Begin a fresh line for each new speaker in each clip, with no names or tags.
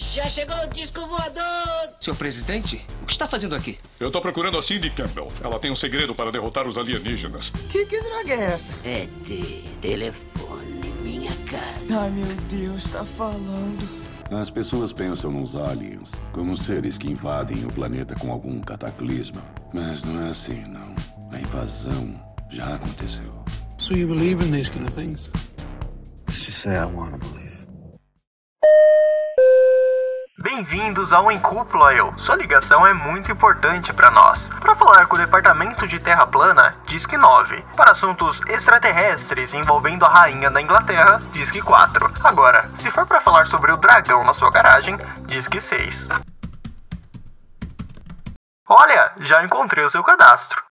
Já chegou o disco voador!
Senhor presidente, o que está fazendo aqui?
Eu tô procurando a Cindy Campbell. Ela tem um segredo para derrotar os alienígenas.
Que, que droga é essa?
É de telefone, minha casa.
Ai, meu Deus, tá falando.
As pessoas pensam nos aliens como seres que invadem o planeta com algum cataclisma. Mas não é assim, não. A invasão já aconteceu.
So you believe in these kind of things?
Let's just say I want to believe.
Bem-vindos ao Em Cúpula Eu. Sua ligação é muito importante para nós. Para falar com o Departamento de Terra Plana, Disque 9. Para assuntos extraterrestres envolvendo a rainha da Inglaterra, Disque 4. Agora, se for para falar sobre o dragão na sua garagem, Disque 6. Olha, já encontrei o seu cadastro.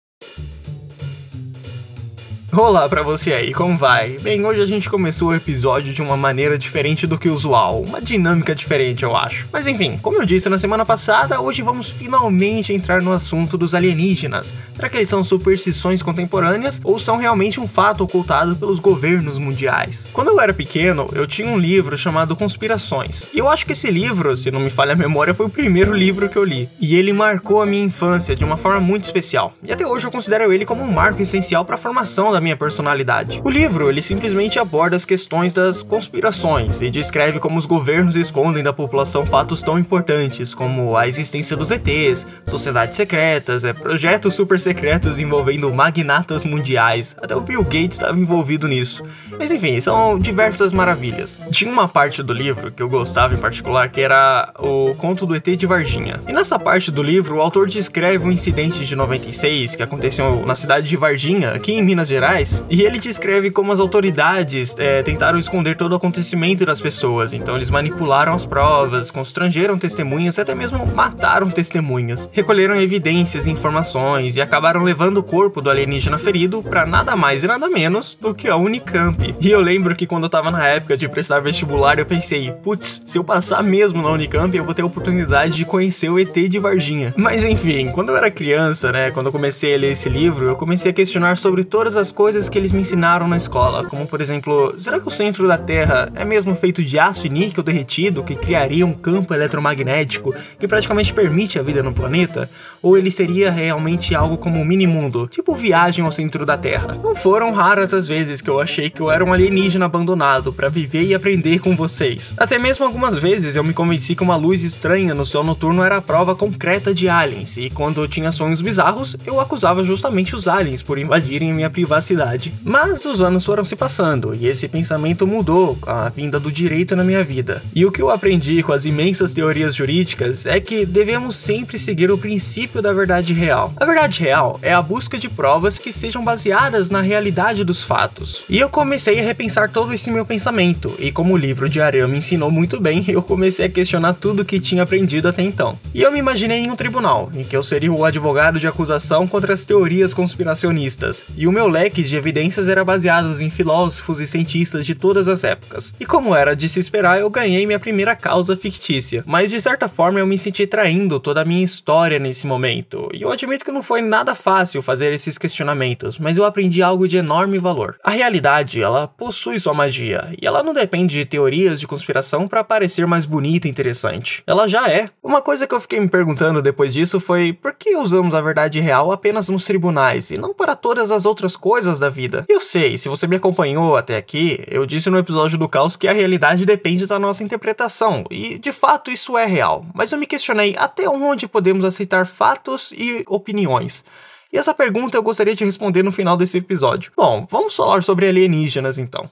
Olá pra você aí, como vai? Bem, hoje a gente começou o episódio de uma maneira diferente do que usual, uma dinâmica diferente, eu acho. Mas enfim, como eu disse na semana passada, hoje vamos finalmente entrar no assunto dos alienígenas. Será que eles são superstições contemporâneas ou são realmente um fato ocultado pelos governos mundiais? Quando eu era pequeno, eu tinha um livro chamado Conspirações. E eu acho que esse livro, se não me falha a memória, foi o primeiro livro que eu li. E ele marcou a minha infância de uma forma muito especial. E até hoje eu considero ele como um marco essencial para a formação da minha personalidade. O livro, ele simplesmente aborda as questões das conspirações e descreve como os governos escondem da população fatos tão importantes como a existência dos ETs, sociedades secretas, é, projetos super secretos envolvendo magnatas mundiais. Até o Bill Gates estava envolvido nisso. Mas enfim, são diversas maravilhas. Tinha uma parte do livro que eu gostava em particular que era o conto do ET de Varginha. E nessa parte do livro, o autor descreve um incidente de 96 que aconteceu na cidade de Varginha, aqui em Minas Gerais e ele descreve como as autoridades é, tentaram esconder todo o acontecimento das pessoas. Então eles manipularam as provas, constrangeram testemunhas até mesmo mataram testemunhas. Recolheram evidências e informações e acabaram levando o corpo do alienígena ferido para nada mais e nada menos do que a Unicamp. E eu lembro que quando eu tava na época de prestar vestibular, eu pensei, putz, se eu passar mesmo na Unicamp, eu vou ter a oportunidade de conhecer o ET de Varginha. Mas enfim, quando eu era criança, né, quando eu comecei a ler esse livro, eu comecei a questionar sobre todas as coisas que eles me ensinaram na escola, como por exemplo, será que o centro da Terra é mesmo feito de aço e níquel derretido que criaria um campo eletromagnético que praticamente permite a vida no planeta? Ou ele seria realmente algo como um mini-mundo, tipo viagem ao centro da Terra? Não foram raras as vezes que eu achei que eu era um alienígena abandonado para viver e aprender com vocês. Até mesmo algumas vezes eu me convenci que uma luz estranha no céu noturno era a prova concreta de aliens, e quando eu tinha sonhos bizarros, eu acusava justamente os aliens por invadirem minha privacidade mas os anos foram se passando e esse pensamento mudou com a vinda do direito na minha vida. E o que eu aprendi com as imensas teorias jurídicas é que devemos sempre seguir o princípio da verdade real. A verdade real é a busca de provas que sejam baseadas na realidade dos fatos. E eu comecei a repensar todo esse meu pensamento, e como o livro de Areia me ensinou muito bem, eu comecei a questionar tudo que tinha aprendido até então. E eu me imaginei em um tribunal, em que eu seria o advogado de acusação contra as teorias conspiracionistas, e o meu leque de evidências era baseado em filósofos e cientistas de todas as épocas. E como era de se esperar, eu ganhei minha primeira causa fictícia. Mas de certa forma eu me senti traindo toda a minha história nesse momento. E eu admito que não foi nada fácil fazer esses questionamentos, mas eu aprendi algo de enorme valor. A realidade, ela possui sua magia, e ela não depende de teorias de conspiração para parecer mais bonita e interessante. Ela já é. Uma coisa que eu fiquei me perguntando depois disso foi por que usamos a verdade real apenas nos tribunais e não para todas as outras coisas da vida. Eu sei, se você me acompanhou até aqui, eu disse no episódio do caos que a realidade depende da nossa interpretação, e de fato isso é real, mas eu me questionei até onde podemos aceitar fatos e opiniões. E essa pergunta eu gostaria de responder no final desse episódio. Bom, vamos falar sobre alienígenas então.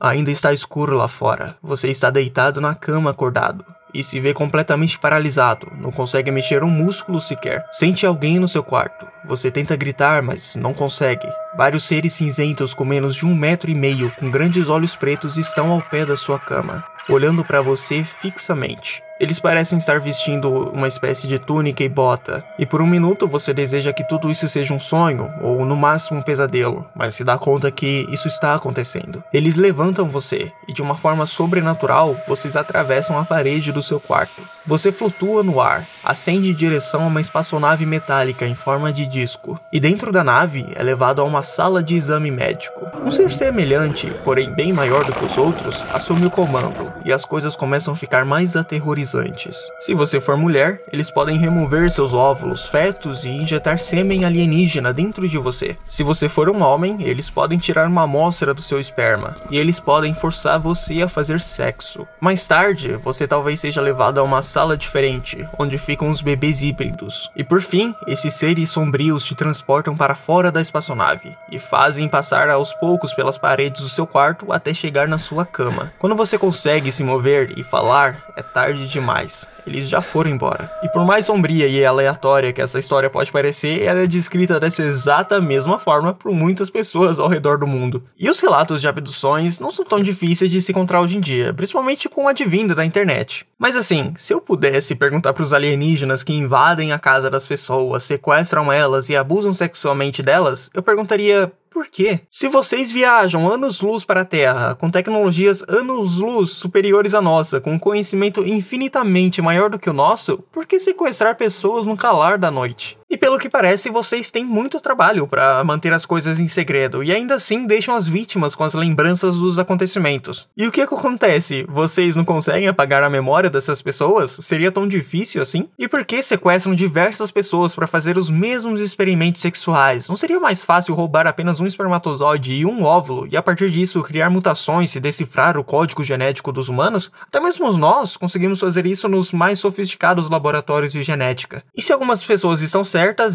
Ainda está escuro lá fora. Você está deitado na cama acordado e se vê completamente paralisado, não consegue mexer um músculo sequer. Sente alguém no seu quarto. Você tenta gritar, mas não consegue. Vários seres cinzentos com menos de um metro e meio, com grandes olhos pretos, estão ao pé da sua cama, olhando para você fixamente. Eles parecem estar vestindo uma espécie de túnica e bota, e por um minuto você deseja que tudo isso seja um sonho, ou no máximo um pesadelo, mas se dá conta que isso está acontecendo. Eles levantam você, e de uma forma sobrenatural vocês atravessam a parede do seu quarto. Você flutua no ar, ascende em direção a uma espaçonave metálica em forma de disco, e dentro da nave é levado a uma sala de exame médico. Um ser semelhante, porém bem maior do que os outros, assume o comando, e as coisas começam a ficar mais aterrorizantes. Se você for mulher, eles podem remover seus óvulos, fetos e injetar sêmen alienígena dentro de você. Se você for um homem, eles podem tirar uma amostra do seu esperma e eles podem forçar você a fazer sexo. Mais tarde, você talvez seja levado a uma sala diferente, onde ficam os bebês híbridos. E por fim, esses seres sombrios te transportam para fora da espaçonave e fazem passar aos poucos pelas paredes do seu quarto até chegar na sua cama. Quando você consegue se mover e falar, é tarde demais. Eles já foram embora. E por mais sombria e aleatória que essa história pode parecer, ela é descrita dessa exata mesma forma por muitas pessoas ao redor do mundo. E os relatos de abduções não são tão difíceis de se encontrar hoje em dia, principalmente com a advinda da internet. Mas assim, se eu pudesse perguntar para os alienígenas que invadem a casa das pessoas, sequestram elas e abusam sexualmente delas, eu perguntaria por quê? Se vocês viajam anos-luz para a Terra, com tecnologias anos-luz superiores à nossa, com conhecimento infinitamente maior do que o nosso, por que sequestrar pessoas no calar da noite? E pelo que parece, vocês têm muito trabalho para manter as coisas em segredo e ainda assim deixam as vítimas com as lembranças dos acontecimentos. E o que, é que acontece? Vocês não conseguem apagar a memória dessas pessoas? Seria tão difícil assim? E por que sequestram diversas pessoas para fazer os mesmos experimentos sexuais? Não seria mais fácil roubar apenas um espermatozoide e um óvulo e a partir disso criar mutações e decifrar o código genético dos humanos? Até mesmo nós conseguimos fazer isso nos mais sofisticados laboratórios de genética. E se algumas pessoas estão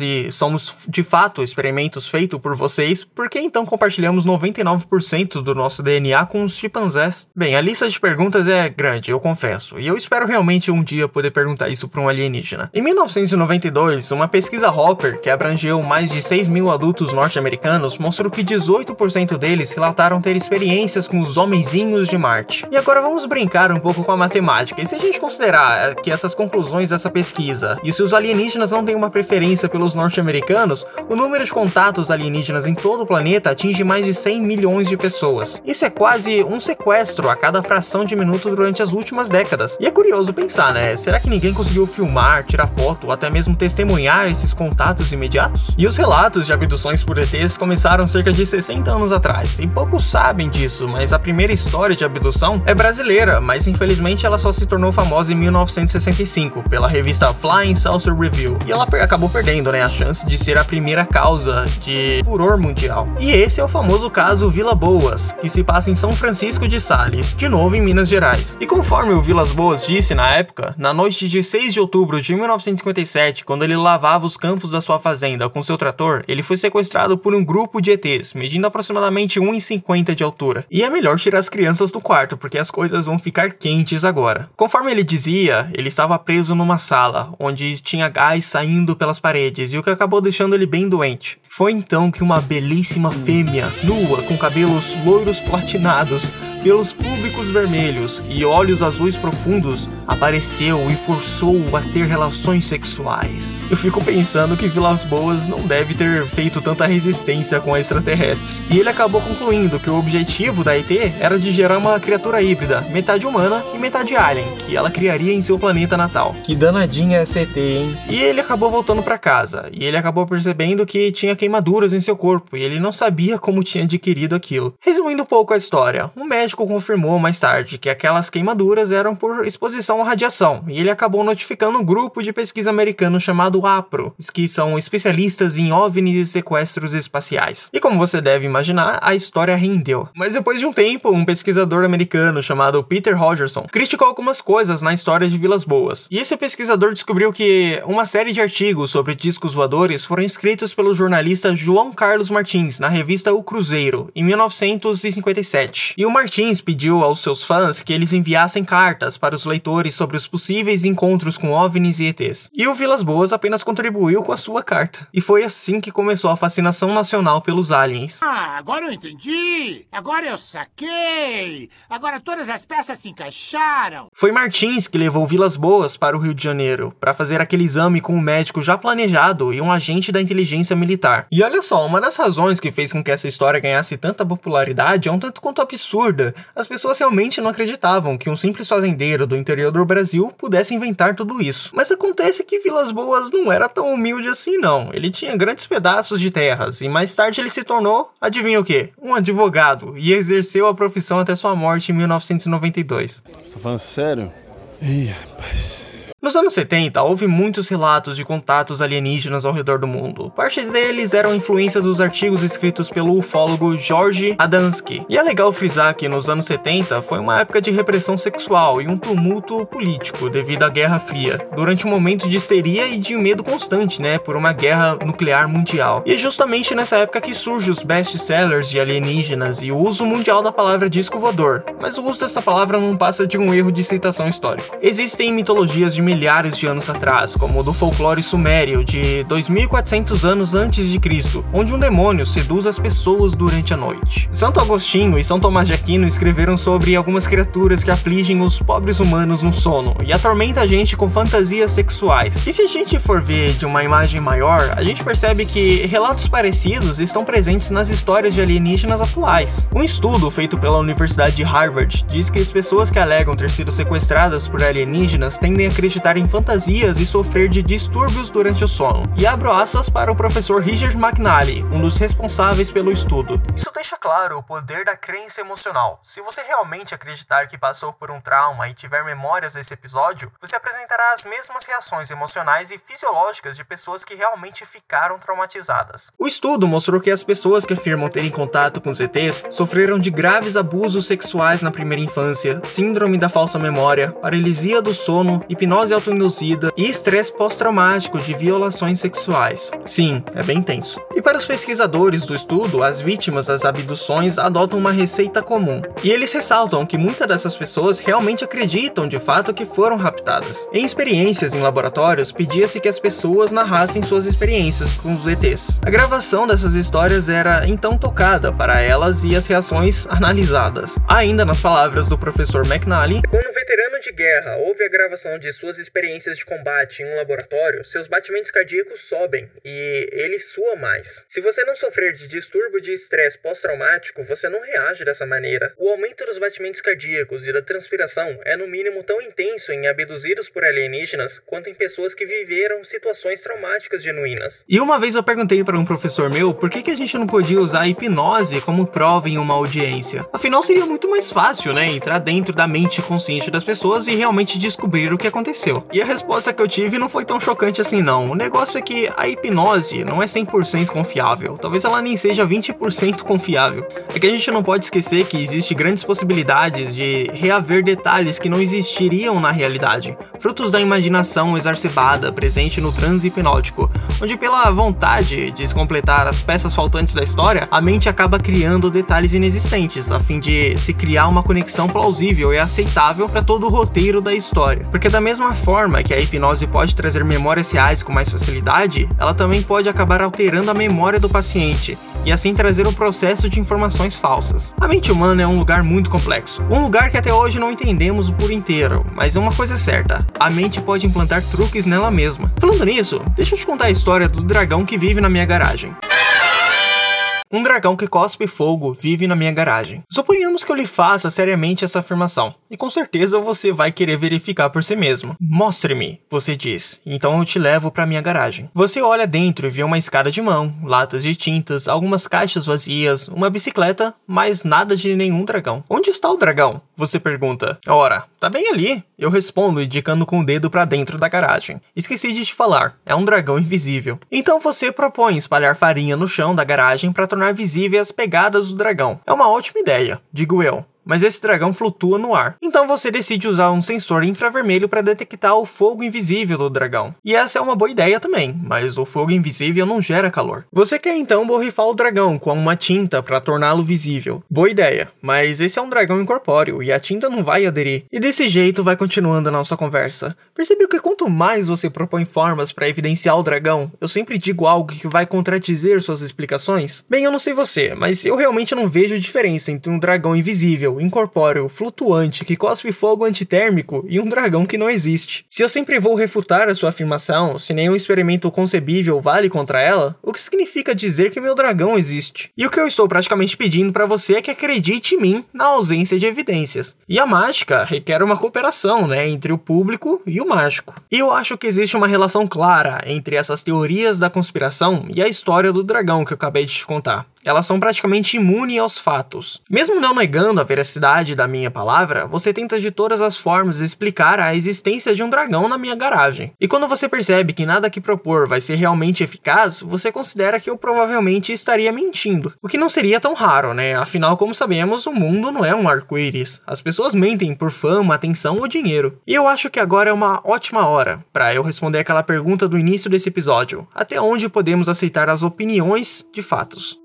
e somos de fato experimentos feitos por vocês, por que então compartilhamos 99% do nosso DNA com os chimpanzés? Bem, a lista de perguntas é grande, eu confesso, e eu espero realmente um dia poder perguntar isso para um alienígena. Em 1992, uma pesquisa Hopper, que abrangeu mais de 6 mil adultos norte-americanos, mostrou que 18% deles relataram ter experiências com os homenzinhos de Marte. E agora vamos brincar um pouco com a matemática. E se a gente considerar que essas conclusões dessa pesquisa, e se os alienígenas não têm uma preferência pelos norte-americanos, o número de contatos alienígenas em todo o planeta atinge mais de 100 milhões de pessoas. Isso é quase um sequestro a cada fração de minuto durante as últimas décadas. E é curioso pensar, né? Será que ninguém conseguiu filmar, tirar foto até mesmo testemunhar esses contatos imediatos? E os relatos de abduções por ETs começaram cerca de 60 anos atrás, e poucos sabem disso, mas a primeira história de abdução é brasileira, mas infelizmente ela só se tornou famosa em 1965 pela revista Flying Saucer Review, e ela acabou perdendo perdendo né, a chance de ser a primeira causa de furor mundial. E esse é o famoso caso Vila Boas, que se passa em São Francisco de Sales, de novo em Minas Gerais. E conforme o Vilas Boas disse na época, na noite de 6 de outubro de 1957, quando ele lavava os campos da sua fazenda com seu trator, ele foi sequestrado por um grupo de ETs, medindo aproximadamente 1,50 de altura. E é melhor tirar as crianças do quarto, porque as coisas vão ficar quentes agora. Conforme ele dizia, ele estava preso numa sala, onde tinha gás saindo pelas paredes paredes e o que acabou deixando ele bem doente. Foi então que uma belíssima fêmea, nua, com cabelos loiros platinados, pelos públicos vermelhos e olhos azuis profundos, apareceu e forçou-o a ter relações sexuais. Eu fico pensando que Vilas Boas não deve ter feito tanta resistência com a extraterrestre. E ele acabou concluindo que o objetivo da ET era de gerar uma criatura híbrida, metade humana e metade alien, que ela criaria em seu planeta natal.
Que danadinha essa ET, hein?
E ele acabou voltando para casa, e ele acabou percebendo que tinha queimaduras em seu corpo, e ele não sabia como tinha adquirido aquilo. Resumindo um pouco a história, um médico confirmou mais tarde que aquelas queimaduras eram por exposição à radiação, e ele acabou notificando um grupo de pesquisa americano chamado APRO, que são especialistas em OVNIs e sequestros espaciais. E como você deve imaginar, a história rendeu. Mas depois de um tempo, um pesquisador americano chamado Peter Rogerson criticou algumas coisas na história de Vilas Boas. E esse pesquisador descobriu que uma série de artigos sobre discos voadores foram escritos pelo jornalista João Carlos Martins na revista O Cruzeiro, em 1957. E o Martins pediu aos seus fãs que eles enviassem cartas para os leitores sobre os possíveis encontros com OVNIs e ETs. E o Vilas Boas apenas contribuiu com a sua carta. E foi assim que começou a fascinação nacional pelos aliens.
Ah, agora eu entendi! Agora eu saquei! Agora todas as peças se encaixaram!
Foi Martins que levou Vilas Boas para o Rio de Janeiro para fazer aquele exame com um médico já planejado e um agente da inteligência militar. E olha só, uma das razões que fez com que essa história ganhasse tanta popularidade é um tanto quanto absurda, 70, as pessoas realmente não acreditavam que um simples fazendeiro do interior do Brasil pudesse inventar tudo isso. Mas acontece que Vilas Boas não era tão humilde assim não. Ele tinha grandes pedaços de terras e mais tarde ele se tornou, adivinha o quê? Um advogado e exerceu a profissão até sua morte em 1992.
Você tá falando sério? Ih, rapaz.
Nos anos 70, houve muitos relatos de contatos alienígenas ao redor do mundo. Parte deles eram influências dos artigos escritos pelo ufólogo George Adamski. E é legal frisar que nos anos 70 foi uma época de repressão sexual e um tumulto político devido à Guerra Fria, durante um momento de histeria e de medo constante, né, por uma guerra nuclear mundial. E é justamente nessa época que surgem os best-sellers de alienígenas e o uso mundial da palavra disco voador. Mas o uso dessa palavra não passa de um erro de citação histórico. Existem mitologias de milhares de anos atrás, como o do folclore sumério de 2400 anos antes de Cristo, onde um demônio seduz as pessoas durante a noite. Santo Agostinho e São Tomás de Aquino escreveram sobre algumas criaturas que afligem os pobres humanos no sono e atormenta a gente com fantasias sexuais. E se a gente for ver de uma imagem maior, a gente percebe que relatos parecidos estão presentes nas histórias de alienígenas atuais. Um estudo feito pela Universidade de Harvard diz que as pessoas que alegam ter sido sequestradas por alienígenas tendem a acreditar acreditar em fantasias e sofrer de distúrbios durante o sono. E abro aspas para o professor Richard McNally, um dos responsáveis pelo estudo. Isso claro o poder da crença emocional. Se você realmente acreditar que passou por um trauma e tiver memórias desse episódio, você apresentará as mesmas reações emocionais e fisiológicas de pessoas que realmente ficaram traumatizadas. O estudo mostrou que as pessoas que afirmam terem contato com ZTs sofreram de graves abusos sexuais na primeira infância, síndrome da falsa memória, paralisia do sono, hipnose autoinduzida e estresse pós-traumático de violações sexuais. Sim, é bem tenso. E para os pesquisadores do estudo, as vítimas das abduções adotam uma receita comum. E eles ressaltam que muitas dessas pessoas realmente acreditam de fato que foram raptadas. Em experiências em laboratórios, pedia-se que as pessoas narrassem suas experiências com os ETs. A gravação dessas histórias era então tocada para elas e as reações analisadas. Ainda nas palavras do professor McNally, quando veterano de guerra ouve a gravação de suas experiências de combate em um laboratório, seus batimentos cardíacos sobem e ele sua mais. Se você não sofrer de distúrbio de estresse pós-traumático, você não reage dessa maneira. O aumento dos batimentos cardíacos e da transpiração é no mínimo tão intenso em abduzidos por alienígenas quanto em pessoas que viveram situações traumáticas genuínas. E uma vez eu perguntei para um professor meu por que, que a gente não podia usar a hipnose como prova em uma audiência. Afinal, seria muito mais fácil, né? Entrar dentro da mente consciente das pessoas e realmente descobrir o que aconteceu. E a resposta que eu tive não foi tão chocante assim não. O negócio é que a hipnose não é 100% confiável. Talvez ela nem seja 20% confiável. É que a gente não pode esquecer que existe grandes possibilidades de reaver detalhes que não existiriam na realidade, frutos da imaginação exacerbada presente no transe hipnótico, onde pela vontade de completar as peças faltantes da história, a mente acaba criando detalhes inexistentes, a fim de se criar uma conexão plausível e aceitável para todo o roteiro da história. Porque da mesma forma que a hipnose pode trazer memórias reais com mais facilidade, ela também pode acabar alterando a memória do paciente e assim trazer um processo de informações falsas. A mente humana é um lugar muito complexo, um lugar que até hoje não entendemos por inteiro, mas é uma coisa certa: a mente pode implantar truques nela mesma. Falando nisso, deixa eu te contar a história do dragão que vive na minha garagem. Um dragão que cospe fogo vive na minha garagem. Suponhamos que eu lhe faça seriamente essa afirmação, e com certeza você vai querer verificar por si mesmo. Mostre-me, você diz, então eu te levo para minha garagem. Você olha dentro e vê uma escada de mão, latas de tintas, algumas caixas vazias, uma bicicleta, mas nada de nenhum dragão. Onde está o dragão? Você pergunta. Ora, tá bem ali. Eu respondo indicando com o dedo para dentro da garagem. Esqueci de te falar, é um dragão invisível. Então você propõe espalhar farinha no chão da garagem para tornar visíveis as pegadas do dragão. É uma ótima ideia, digo eu mas esse dragão flutua no ar. Então você decide usar um sensor infravermelho para detectar o fogo invisível do dragão. E essa é uma boa ideia também, mas o fogo invisível não gera calor. Você quer então borrifar o dragão com uma tinta para torná-lo visível. Boa ideia, mas esse é um dragão incorpóreo e a tinta não vai aderir. E desse jeito vai continuando a nossa conversa. Percebeu que quanto mais você propõe formas para evidenciar o dragão, eu sempre digo algo que vai contradizer suas explicações? Bem, eu não sei você, mas eu realmente não vejo diferença entre um dragão invisível invisível, incorpóreo, flutuante, que cospe fogo antitérmico e um dragão que não existe. Se eu sempre vou refutar a sua afirmação, se nenhum experimento concebível vale contra ela, o que significa dizer que meu dragão existe? E o que eu estou praticamente pedindo para você é que acredite em mim na ausência de evidências. E a mágica requer uma cooperação, né, entre o público e o mágico. E eu acho que existe uma relação clara entre essas teorias da conspiração e a história do dragão que eu acabei de te contar elas são praticamente imunes aos fatos. Mesmo não negando a veracidade da minha palavra, você tenta de todas as formas explicar a existência de um dragão na minha garagem. E quando você percebe que nada que propor vai ser realmente eficaz, você considera que eu provavelmente estaria mentindo. O que não seria tão raro, né? Afinal, como sabemos, o mundo não é um arco-íris. As pessoas mentem por fama, atenção ou dinheiro. E eu acho que agora é uma ótima hora para eu responder aquela pergunta do início desse episódio: até onde podemos aceitar as opiniões de fatos?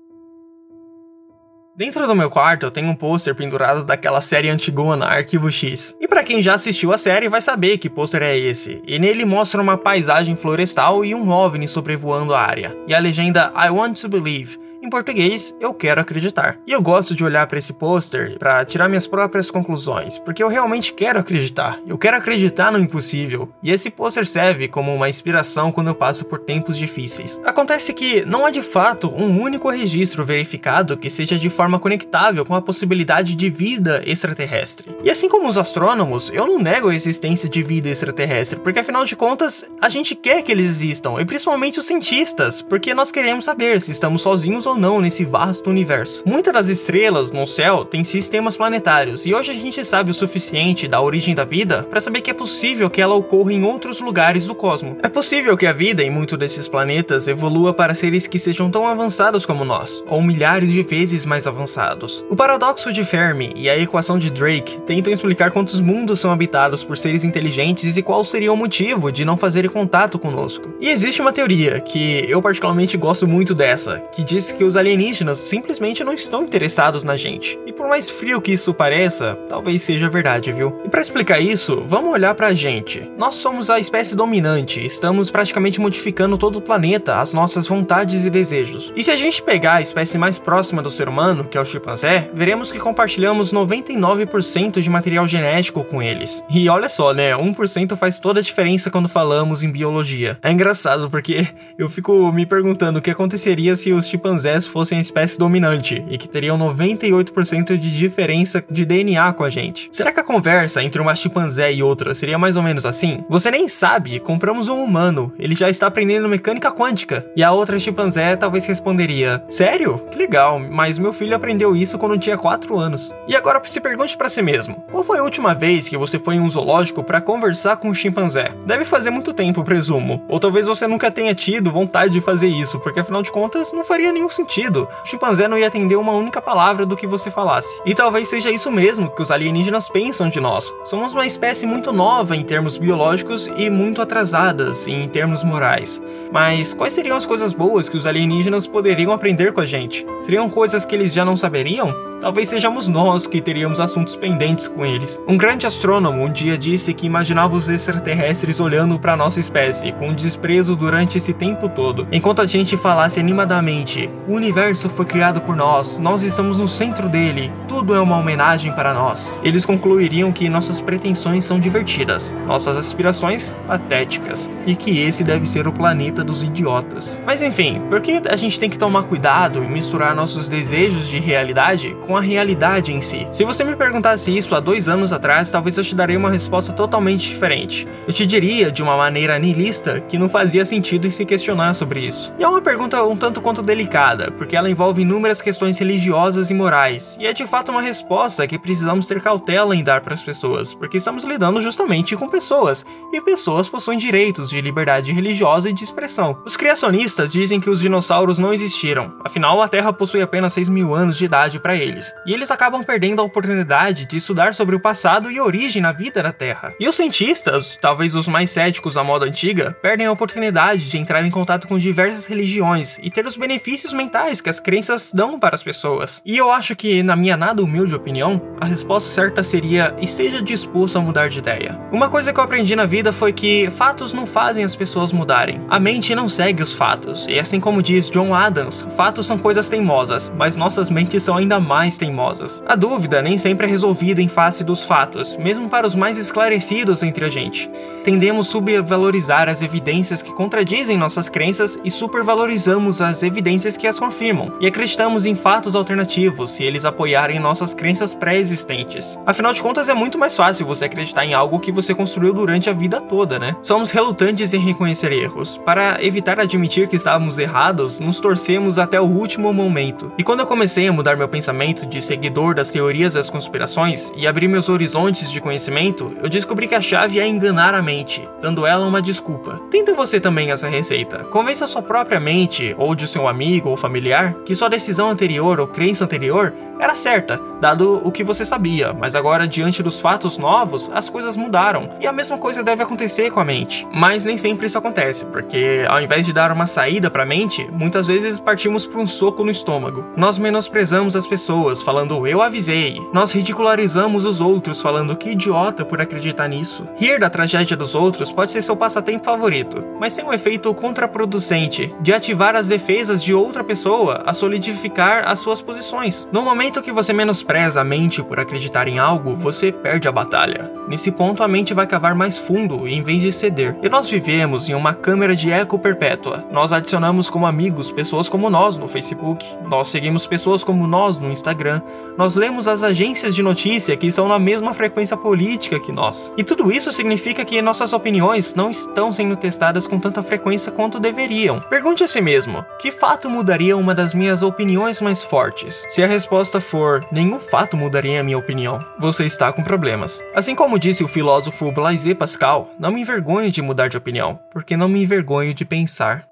Dentro do meu quarto eu tenho um pôster pendurado daquela série antigona Arquivo X. E para quem já assistiu a série vai saber que pôster é esse. E nele mostra uma paisagem florestal e um OVNI sobrevoando a área. E a legenda I want to believe em português, eu quero acreditar. E eu gosto de olhar para esse pôster para tirar minhas próprias conclusões, porque eu realmente quero acreditar. Eu quero acreditar no impossível. E esse pôster serve como uma inspiração quando eu passo por tempos difíceis. Acontece que não há de fato um único registro verificado que seja de forma conectável com a possibilidade de vida extraterrestre. E assim como os astrônomos, eu não nego a existência de vida extraterrestre, porque afinal de contas, a gente quer que eles existam, e principalmente os cientistas, porque nós queremos saber se estamos sozinhos ou não nesse vasto universo. Muitas das estrelas no céu têm sistemas planetários e hoje a gente sabe o suficiente da origem da vida para saber que é possível que ela ocorra em outros lugares do cosmos. É possível que a vida em muitos desses planetas evolua para seres que sejam tão avançados como nós, ou milhares de vezes mais avançados. O paradoxo de Fermi e a equação de Drake tentam explicar quantos mundos são habitados por seres inteligentes e qual seria o motivo de não fazerem contato conosco. E existe uma teoria que eu particularmente gosto muito dessa, que diz que os alienígenas simplesmente não estão interessados na gente. E por mais frio que isso pareça, talvez seja verdade, viu? E para explicar isso, vamos olhar pra gente. Nós somos a espécie dominante, estamos praticamente modificando todo o planeta, as nossas vontades e desejos. E se a gente pegar a espécie mais próxima do ser humano, que é o chimpanzé, veremos que compartilhamos 99% de material genético com eles. E olha só, né? 1% faz toda a diferença quando falamos em biologia. É engraçado porque eu fico me perguntando o que aconteceria se os chimpanzés chimpanzés fossem a espécie dominante e que teriam 98% de diferença de DNA com a gente. Será que a conversa entre uma chimpanzé e outra seria mais ou menos assim? Você nem sabe, compramos um humano, ele já está aprendendo mecânica quântica. E a outra chimpanzé talvez responderia: Sério? Que legal, mas meu filho aprendeu isso quando tinha 4 anos. E agora se pergunte para si mesmo: qual foi a última vez que você foi em um zoológico para conversar com um chimpanzé? Deve fazer muito tempo, presumo. Ou talvez você nunca tenha tido vontade de fazer isso, porque afinal de contas não faria nenhum sentido. O chimpanzé não ia entender uma única palavra do que você falasse. E talvez seja isso mesmo que os alienígenas pensam de nós. Somos uma espécie muito nova em termos biológicos e muito atrasadas em termos morais. Mas quais seriam as coisas boas que os alienígenas poderiam aprender com a gente? Seriam coisas que eles já não saberiam? Talvez sejamos nós que teríamos assuntos pendentes com eles. Um grande astrônomo um dia disse que imaginava os extraterrestres olhando para nossa espécie com desprezo durante esse tempo todo, enquanto a gente falasse animadamente: "O universo foi criado por nós, nós estamos no centro dele, tudo é uma homenagem para nós". Eles concluiriam que nossas pretensões são divertidas, nossas aspirações patéticas e que esse deve ser o planeta dos idiotas. Mas enfim, por que a gente tem que tomar cuidado e misturar nossos desejos de realidade com a realidade em si. Se você me perguntasse isso há dois anos atrás, talvez eu te daria uma resposta totalmente diferente. Eu te diria, de uma maneira nihilista, que não fazia sentido se questionar sobre isso. E é uma pergunta um tanto quanto delicada, porque ela envolve inúmeras questões religiosas e morais, e é de fato uma resposta que precisamos ter cautela em dar para as pessoas, porque estamos lidando justamente com pessoas, e pessoas possuem direitos de liberdade religiosa e de expressão. Os criacionistas dizem que os dinossauros não existiram, afinal a Terra possui apenas 6 mil anos de idade para eles deles, e eles acabam perdendo a oportunidade de estudar sobre o passado e origem na vida da Terra. E os cientistas, talvez os mais céticos à moda antiga, perdem a oportunidade de entrar em contato com diversas religiões e ter os benefícios mentais que as crenças dão para as pessoas. E eu acho que, na minha nada humilde opinião, a resposta certa seria esteja disposto a mudar de ideia. Uma coisa que eu aprendi na vida foi que fatos não fazem as pessoas mudarem. A mente não segue os fatos, e assim como diz John Adams, fatos são coisas teimosas, mas nossas mentes são ainda mais mais teimosas. A dúvida nem sempre é resolvida em face dos fatos, mesmo para os mais esclarecidos entre a gente. Tendemos subvalorizar as evidências que contradizem nossas crenças e supervalorizamos as evidências que as confirmam, e acreditamos em fatos alternativos se eles apoiarem nossas crenças pré-existentes. Afinal de contas, é muito mais fácil você acreditar em algo que você construiu durante a vida toda, né? Somos relutantes em reconhecer erros. Para evitar admitir que estávamos errados, nos torcemos até o último momento. E quando eu comecei a mudar meu pensamento de seguidor das teorias das conspirações e abrir meus horizontes de conhecimento, eu descobri que a chave é enganar a mente, dando ela uma desculpa. Tenta você também essa receita. Convença sua própria mente, ou de seu amigo ou familiar, que sua decisão anterior ou crença anterior era certa, dado o que você sabia, mas agora, diante dos fatos novos, as coisas mudaram. E a mesma coisa deve acontecer com a mente. Mas nem sempre isso acontece, porque ao invés de dar uma saída para a mente, muitas vezes partimos para um soco no estômago. Nós menosprezamos as pessoas, falando eu avisei. Nós ridicularizamos os outros, falando que idiota por acreditar nisso. Rir da tragédia dos outros pode ser seu passatempo favorito, mas tem um efeito contraproducente de ativar as defesas de outra pessoa a solidificar as suas posições. No momento que você menospreza a mente por acreditar em algo, você perde a batalha. Nesse ponto, a mente vai cavar mais fundo em vez de ceder. E nós vivemos em uma câmera de eco perpétua. Nós adicionamos como amigos pessoas como nós no Facebook, nós seguimos pessoas como nós no Instagram, nós lemos as agências de notícia que estão na mesma frequência política que nós. E tudo isso significa que nossas opiniões não estão sendo testadas com tanta frequência quanto deveriam. Pergunte a si mesmo: que fato mudaria uma das minhas opiniões mais fortes? Se a resposta for nenhum fato mudaria a minha opinião, você está com problemas. Assim como disse o filósofo Blaise Pascal, não me envergonho de mudar de opinião, porque não me envergonho de pensar.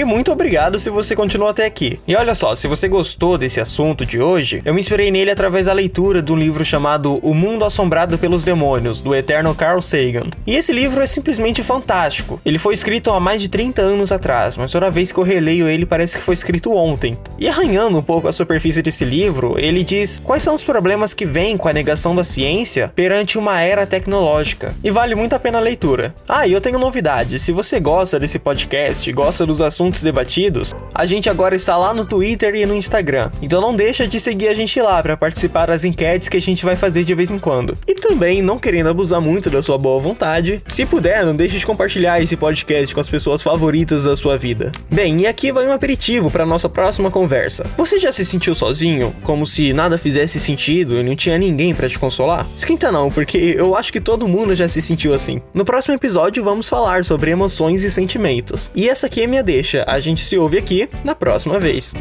E muito obrigado se você continuou até aqui. E olha só, se você gostou desse assunto de hoje, eu me inspirei nele através da leitura de um livro chamado O Mundo Assombrado pelos Demônios, do eterno Carl Sagan. E esse livro é simplesmente fantástico. Ele foi escrito há mais de 30 anos atrás, mas toda vez que eu releio ele parece que foi escrito ontem. E arranhando um pouco a superfície desse livro, ele diz quais são os problemas que vêm com a negação da ciência perante uma era tecnológica. E vale muito a pena a leitura. Ah, e eu tenho novidade. Se você gosta desse podcast, gosta dos assuntos assuntos debatidos, a gente agora está lá no Twitter e no Instagram. Então não deixa de seguir a gente lá para participar das enquetes que a gente vai fazer de vez em quando. E também, não querendo abusar muito da sua boa vontade, se puder, não deixe de compartilhar esse podcast com as pessoas favoritas da sua vida. Bem, e aqui vai um aperitivo para nossa próxima conversa. Você já se sentiu sozinho, como se nada fizesse sentido e não tinha ninguém para te consolar? Esquenta não, porque eu acho que todo mundo já se sentiu assim. No próximo episódio vamos falar sobre emoções e sentimentos. E essa aqui é minha deixa. A gente se ouve aqui na próxima vez.